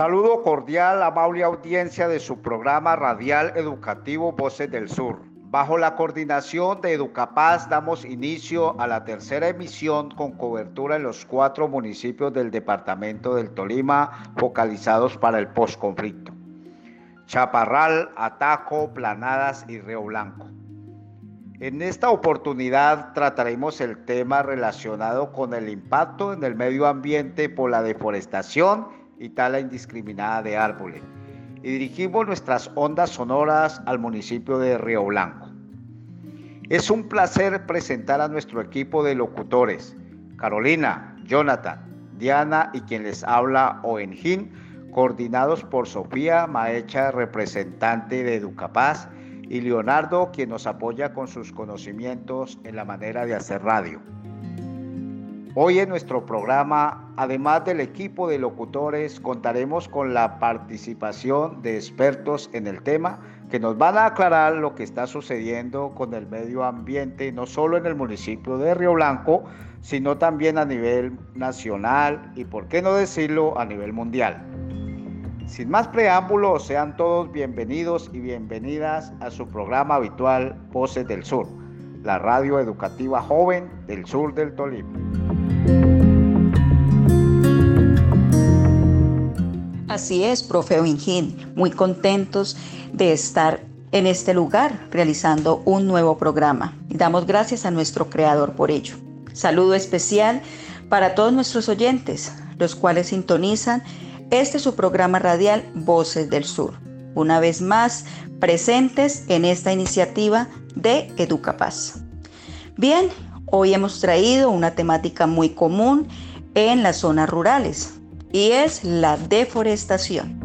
Saludo cordial, amable audiencia de su programa radial educativo Voces del Sur. Bajo la coordinación de Educapaz damos inicio a la tercera emisión con cobertura en los cuatro municipios del departamento del Tolima focalizados para el postconflicto. Chaparral, Ataco, Planadas y Río Blanco. En esta oportunidad trataremos el tema relacionado con el impacto en el medio ambiente por la deforestación y tala indiscriminada de árboles. Y dirigimos nuestras ondas sonoras al municipio de Río Blanco. Es un placer presentar a nuestro equipo de locutores, Carolina, Jonathan, Diana y quien les habla Oenjin, coordinados por Sofía Maecha, representante de Educapaz, y Leonardo, quien nos apoya con sus conocimientos en la manera de hacer radio. Hoy en nuestro programa, además del equipo de locutores, contaremos con la participación de expertos en el tema que nos van a aclarar lo que está sucediendo con el medio ambiente, no solo en el municipio de Río Blanco, sino también a nivel nacional y, por qué no decirlo, a nivel mundial. Sin más preámbulos, sean todos bienvenidos y bienvenidas a su programa habitual Voces del Sur, la radio educativa joven del sur del Tolima. Así es, profe Wingin, muy contentos de estar en este lugar realizando un nuevo programa. Damos gracias a nuestro creador por ello. Saludo especial para todos nuestros oyentes, los cuales sintonizan este su programa radial Voces del Sur. Una vez más, presentes en esta iniciativa de Educapaz. Bien, hoy hemos traído una temática muy común en las zonas rurales, y es la deforestación.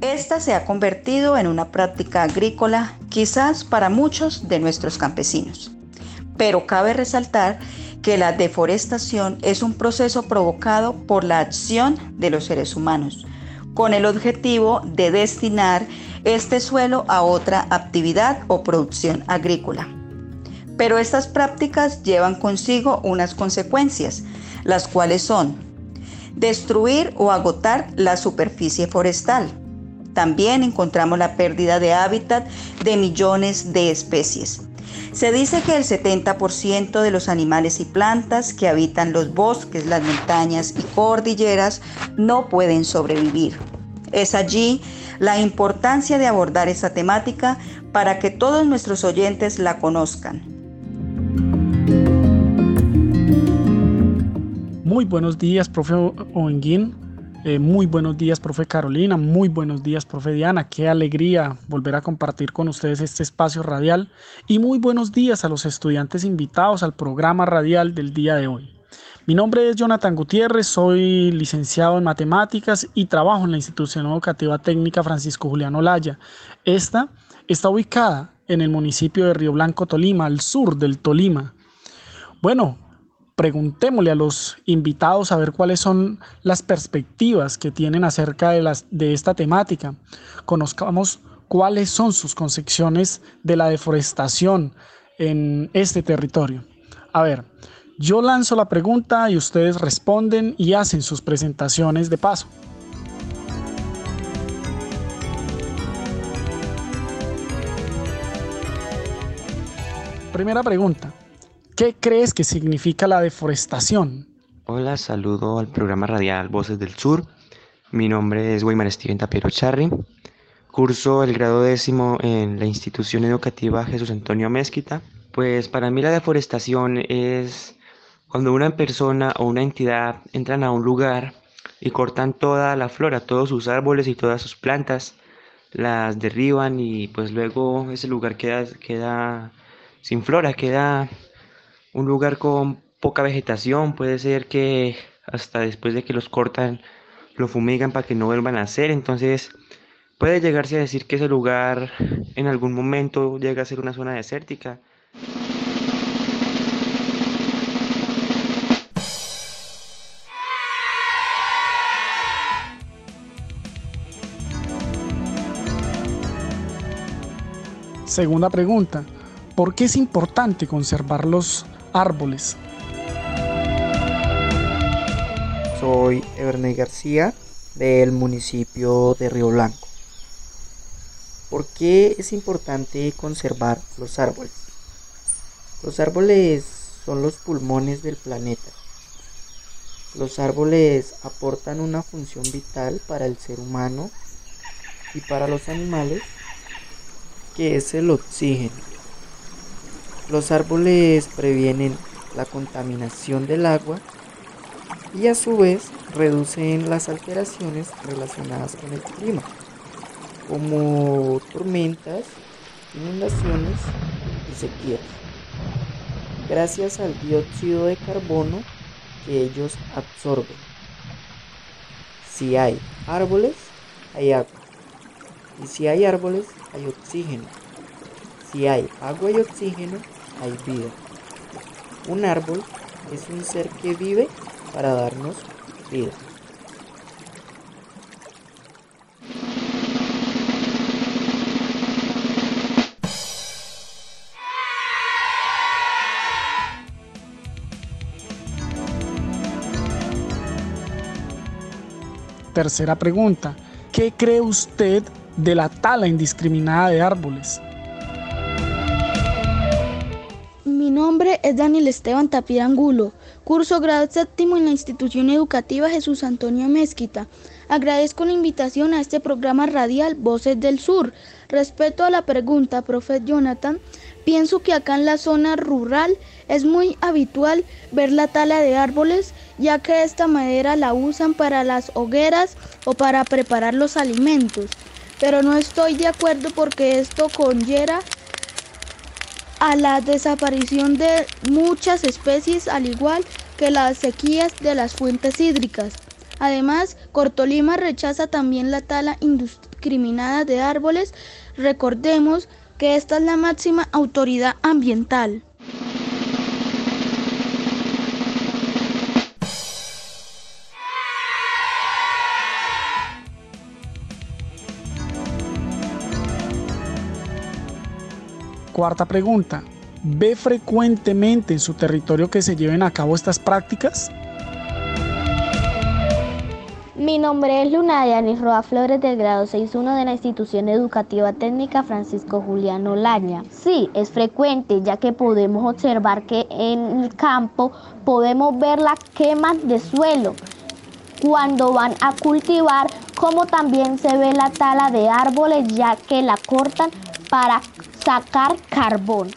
Esta se ha convertido en una práctica agrícola quizás para muchos de nuestros campesinos. Pero cabe resaltar que la deforestación es un proceso provocado por la acción de los seres humanos, con el objetivo de destinar este suelo a otra actividad o producción agrícola. Pero estas prácticas llevan consigo unas consecuencias, las cuales son destruir o agotar la superficie forestal. También encontramos la pérdida de hábitat de millones de especies. Se dice que el 70% de los animales y plantas que habitan los bosques, las montañas y cordilleras no pueden sobrevivir. Es allí la importancia de abordar esta temática para que todos nuestros oyentes la conozcan Muy buenos días, profe Oenguín. Eh, muy buenos días, profe Carolina. Muy buenos días, profe Diana. Qué alegría volver a compartir con ustedes este espacio radial. Y muy buenos días a los estudiantes invitados al programa radial del día de hoy. Mi nombre es Jonathan Gutiérrez, soy licenciado en matemáticas y trabajo en la institución educativa técnica Francisco Julián Olaya. Esta está ubicada en el municipio de Río Blanco, Tolima, al sur del Tolima. Bueno, preguntémosle a los invitados a ver cuáles son las perspectivas que tienen acerca de, las, de esta temática. Conozcamos cuáles son sus concepciones de la deforestación en este territorio. A ver, yo lanzo la pregunta y ustedes responden y hacen sus presentaciones de paso. Primera pregunta. ¿Qué crees que significa la deforestación? Hola, saludo al programa radial Voces del Sur. Mi nombre es Weimar Steven Tapiero Charri. Curso el grado décimo en la institución educativa Jesús Antonio Mezquita. Pues para mí la deforestación es cuando una persona o una entidad entran a un lugar y cortan toda la flora, todos sus árboles y todas sus plantas, las derriban y pues luego ese lugar queda, queda sin flora, queda un lugar con poca vegetación, puede ser que hasta después de que los cortan lo fumigan para que no vuelvan a hacer, entonces Puede llegarse a decir que ese lugar en algún momento llega a ser una zona desértica. Segunda pregunta, ¿por qué es importante conservar los árboles? Soy Everney García del municipio de Río Blanco. ¿Por qué es importante conservar los árboles? Los árboles son los pulmones del planeta. Los árboles aportan una función vital para el ser humano y para los animales, que es el oxígeno. Los árboles previenen la contaminación del agua y a su vez reducen las alteraciones relacionadas con el clima como tormentas, inundaciones y sequías, gracias al dióxido de carbono que ellos absorben. Si hay árboles, hay agua. Y si hay árboles, hay oxígeno. Si hay agua y oxígeno, hay vida. Un árbol es un ser que vive para darnos vida. Tercera pregunta, ¿qué cree usted de la tala indiscriminada de árboles? Es Daniel Esteban Tapir Angulo, curso grado séptimo en la institución educativa Jesús Antonio Mezquita. Agradezco la invitación a este programa radial Voces del Sur. Respecto a la pregunta, profe Jonathan, pienso que acá en la zona rural es muy habitual ver la tala de árboles, ya que esta madera la usan para las hogueras o para preparar los alimentos. Pero no estoy de acuerdo porque esto conlleva a la desaparición de muchas especies, al igual que las sequías de las fuentes hídricas. Además, Cortolima rechaza también la tala indiscriminada de árboles. Recordemos que esta es la máxima autoridad ambiental. Cuarta pregunta. ¿Ve frecuentemente en su territorio que se lleven a cabo estas prácticas? Mi nombre es Luna Yanis Roa Flores del grado 6.1 de la institución educativa técnica Francisco Juliano Laña. Sí, es frecuente ya que podemos observar que en el campo podemos ver la quema de suelo cuando van a cultivar, como también se ve la tala de árboles ya que la cortan para sacar carbón.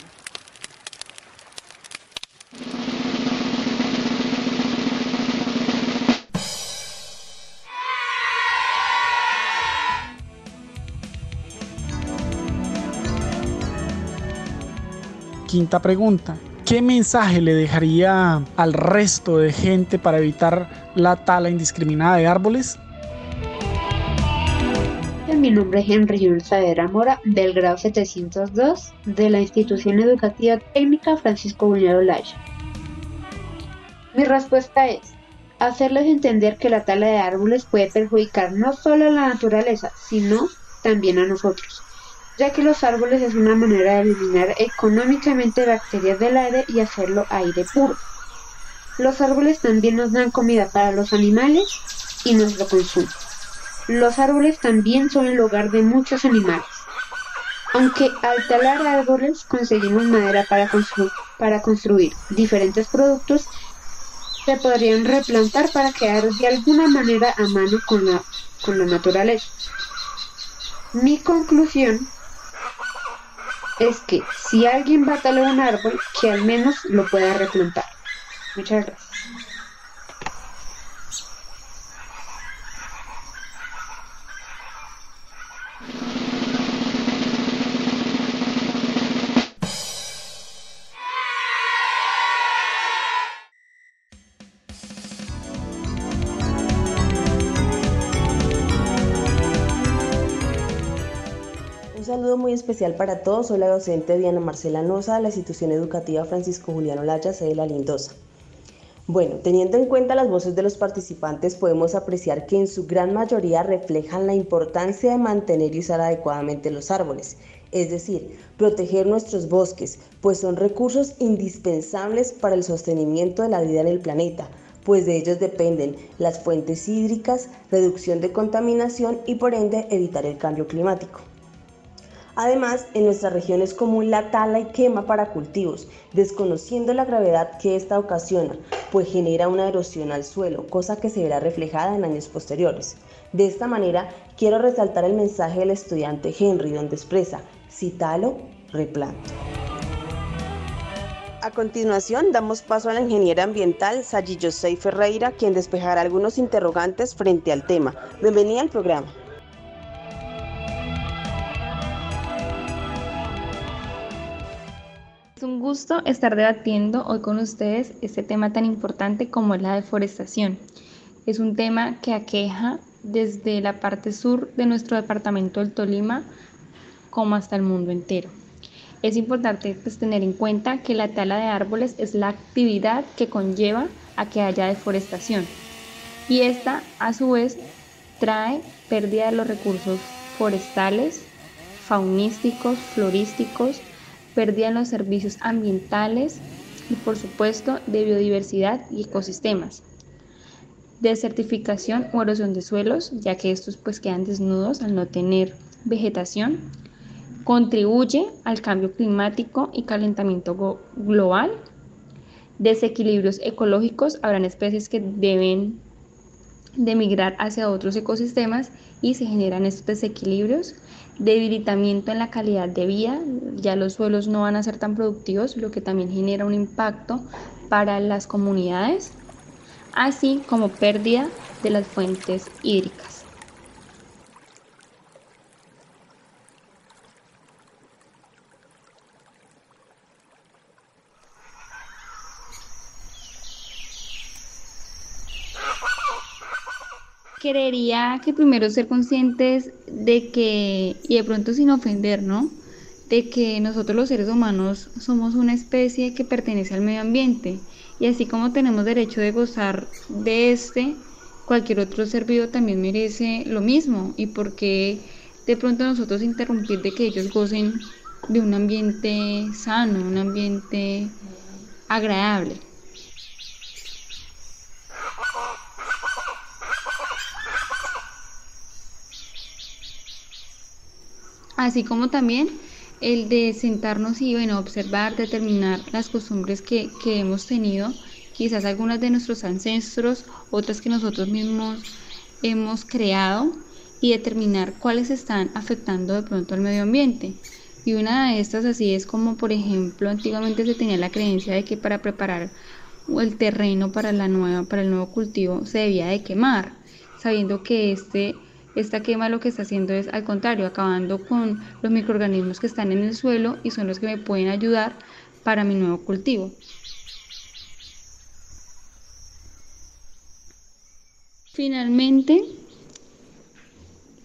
Quinta pregunta. ¿Qué mensaje le dejaría al resto de gente para evitar la tala indiscriminada de árboles? Mi nombre es Henry Mora, del grado 702 de la Institución Educativa Técnica Francisco Buñuelo Laya. Mi respuesta es hacerles entender que la tala de árboles puede perjudicar no solo a la naturaleza, sino también a nosotros, ya que los árboles es una manera de eliminar económicamente bacterias del aire y hacerlo aire puro. Los árboles también nos dan comida para los animales y nuestro consumo. Los árboles también son el hogar de muchos animales. Aunque al talar árboles conseguimos madera para, construir diferentes productos, se podrían replantar para quedar de alguna manera a mano con la, con la naturaleza. Mi conclusión es que si alguien va a talar un árbol, que al menos lo pueda replantar. Muchas gracias. Especial para todos. Soy la docente Diana Marcela Noza de la institución educativa Francisco Juliano Laya, sede de La Lindosa. Bueno, teniendo en cuenta las voces de los participantes, podemos apreciar que en su gran mayoría reflejan la importancia de mantener y usar adecuadamente los árboles, es decir, proteger nuestros bosques, pues son recursos indispensables para el sostenimiento de la vida en el planeta, pues de ellos dependen las fuentes hídricas, reducción de contaminación y por ende evitar el cambio climático. Además, en nuestra región es común la tala y quema para cultivos, desconociendo la gravedad que esta ocasiona, pues genera una erosión al suelo, cosa que se verá reflejada en años posteriores. De esta manera, quiero resaltar el mensaje del estudiante Henry, donde expresa, si talo, replanto. A continuación, damos paso a la ingeniera ambiental Sayi José Ferreira, quien despejará algunos interrogantes frente al tema. Bienvenida al programa. Es un gusto estar debatiendo hoy con ustedes este tema tan importante como es la deforestación. Es un tema que aqueja desde la parte sur de nuestro departamento del Tolima como hasta el mundo entero. Es importante pues, tener en cuenta que la tala de árboles es la actividad que conlleva a que haya deforestación y esta a su vez trae pérdida de los recursos forestales, faunísticos, florísticos, pérdida en los servicios ambientales y por supuesto de biodiversidad y ecosistemas. Desertificación o erosión de suelos, ya que estos pues quedan desnudos al no tener vegetación. Contribuye al cambio climático y calentamiento global. Desequilibrios ecológicos, habrán especies que deben de migrar hacia otros ecosistemas y se generan estos desequilibrios debilitamiento en la calidad de vida, ya los suelos no van a ser tan productivos, lo que también genera un impacto para las comunidades, así como pérdida de las fuentes hídricas. Querería que primero ser conscientes de que, y de pronto sin ofender, ¿no? De que nosotros los seres humanos somos una especie que pertenece al medio ambiente y así como tenemos derecho de gozar de este, cualquier otro ser vivo también merece lo mismo y porque de pronto nosotros interrumpir de que ellos gocen de un ambiente sano, un ambiente agradable. Así como también el de sentarnos y bueno, observar, determinar las costumbres que, que hemos tenido, quizás algunas de nuestros ancestros, otras que nosotros mismos hemos creado y determinar cuáles están afectando de pronto al medio ambiente. Y una de estas así es como, por ejemplo, antiguamente se tenía la creencia de que para preparar el terreno para, la nueva, para el nuevo cultivo se debía de quemar, sabiendo que este esta quema lo que está haciendo es al contrario, acabando con los microorganismos que están en el suelo y son los que me pueden ayudar para mi nuevo cultivo. Finalmente,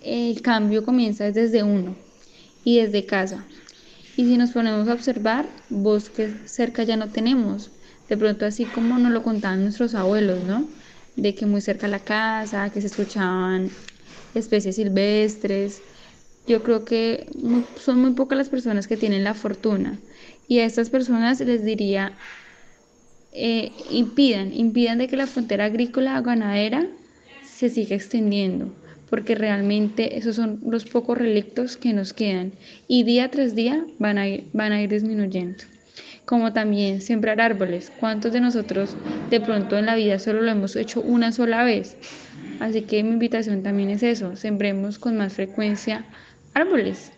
el cambio comienza desde uno y desde casa. Y si nos ponemos a observar, bosques cerca ya no tenemos. De pronto así como nos lo contaban nuestros abuelos, ¿no? De que muy cerca la casa, que se escuchaban especies silvestres. Yo creo que son muy pocas las personas que tienen la fortuna y a estas personas les diría, eh, impidan, impidan de que la frontera agrícola o ganadera se siga extendiendo, porque realmente esos son los pocos relictos que nos quedan y día tras día van a ir, van a ir disminuyendo. Como también sembrar árboles. ¿Cuántos de nosotros de pronto en la vida solo lo hemos hecho una sola vez? Así que mi invitación también es eso, sembremos con más frecuencia árboles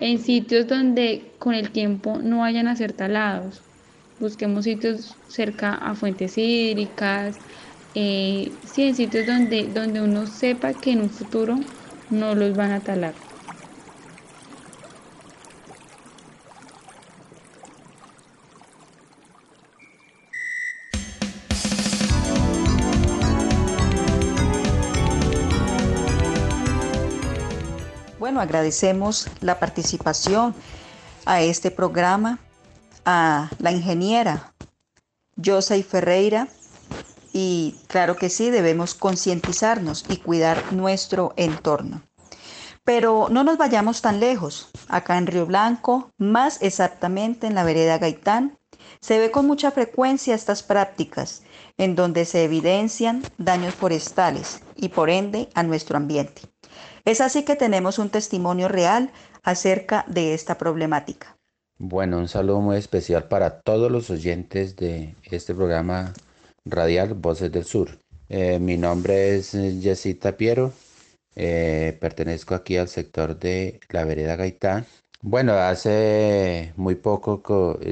en sitios donde con el tiempo no vayan a ser talados. Busquemos sitios cerca a fuentes hídricas, eh, sí, en sitios donde, donde uno sepa que en un futuro no los van a talar. Agradecemos la participación a este programa a la ingeniera José Ferreira y claro que sí, debemos concientizarnos y cuidar nuestro entorno. Pero no nos vayamos tan lejos. Acá en Río Blanco, más exactamente en la vereda Gaitán, se ve con mucha frecuencia estas prácticas en donde se evidencian daños forestales y por ende a nuestro ambiente. Es así que tenemos un testimonio real acerca de esta problemática. Bueno, un saludo muy especial para todos los oyentes de este programa radial Voces del Sur. Eh, mi nombre es Jessita Piero, eh, pertenezco aquí al sector de la vereda Gaitán. Bueno, hace muy poco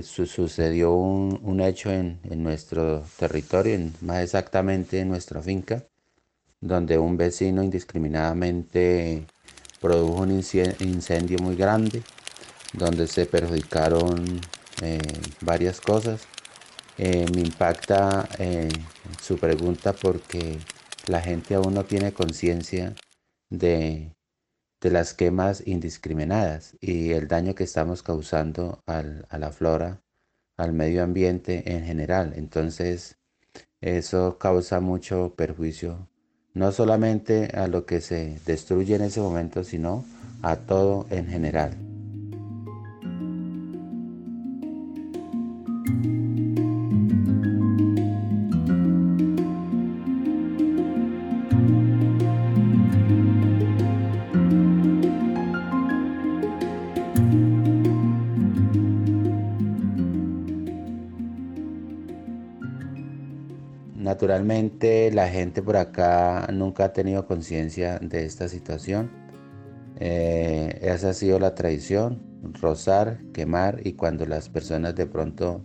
sucedió un, hecho en, en, nuestro territorio, más exactamente en nuestra finca, donde un vecino indiscriminadamente produjo un incendio muy grande, donde se perjudicaron eh, varias cosas. Eh, me impacta eh, su pregunta porque la gente aún no tiene conciencia de, de, las quemas indiscriminadas y el daño que estamos causando al, a la flora, al medio ambiente en general. Entonces, eso causa mucho perjuicio no solamente a lo que se destruye en ese momento, sino a todo en general. Naturalmente la gente por acá nunca ha tenido conciencia de esta situación. Eh, esa ha sido la tradición, rozar, quemar y cuando las personas de pronto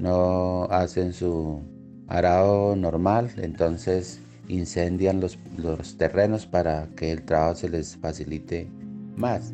no hacen su arado normal, entonces incendian los, los terrenos para que el trabajo se les facilite más.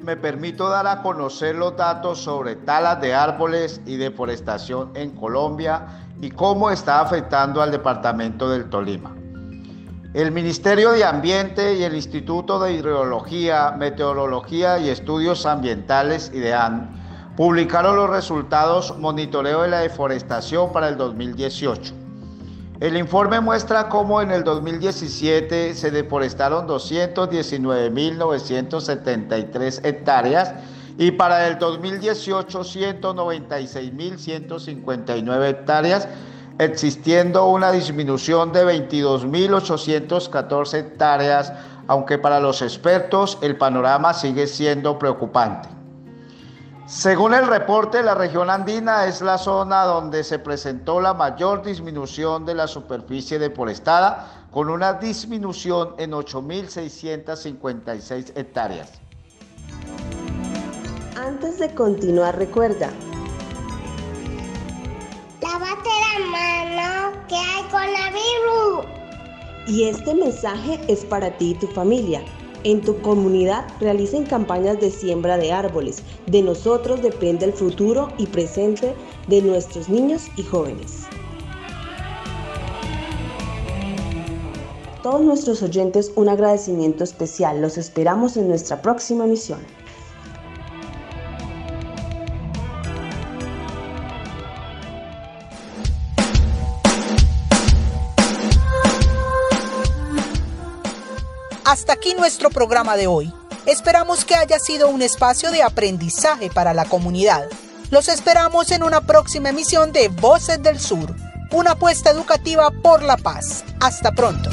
Me permito dar a conocer los datos sobre talas de árboles y deforestación en Colombia y cómo está afectando al departamento del Tolima. El Ministerio de Ambiente y el Instituto de Hidrología, Meteorología y Estudios Ambientales, IDEAN, publicaron los resultados monitoreo de la deforestación para el 2018. El informe muestra cómo en el 2017 se deforestaron 219.973 hectáreas y para el 2018 196.159 hectáreas, existiendo una disminución de 22.814 hectáreas, aunque para los expertos el panorama sigue siendo preocupante. Según el reporte, la región andina es la zona donde se presentó la mayor disminución de la superficie deforestada, con una disminución en 8.656 hectáreas. Antes de continuar, recuerda. Lávate la mano, que hay coronavirus. Y este mensaje es para ti y tu familia. En tu comunidad realicen campañas de siembra de árboles. De nosotros depende el futuro y presente de nuestros niños y jóvenes. Todos nuestros oyentes un agradecimiento especial. Los esperamos en nuestra próxima misión. Hasta aquí nuestro programa de hoy. Esperamos que haya sido un espacio de aprendizaje para la comunidad. Los esperamos en una próxima emisión de Voces del Sur, una apuesta educativa por la paz. Hasta pronto.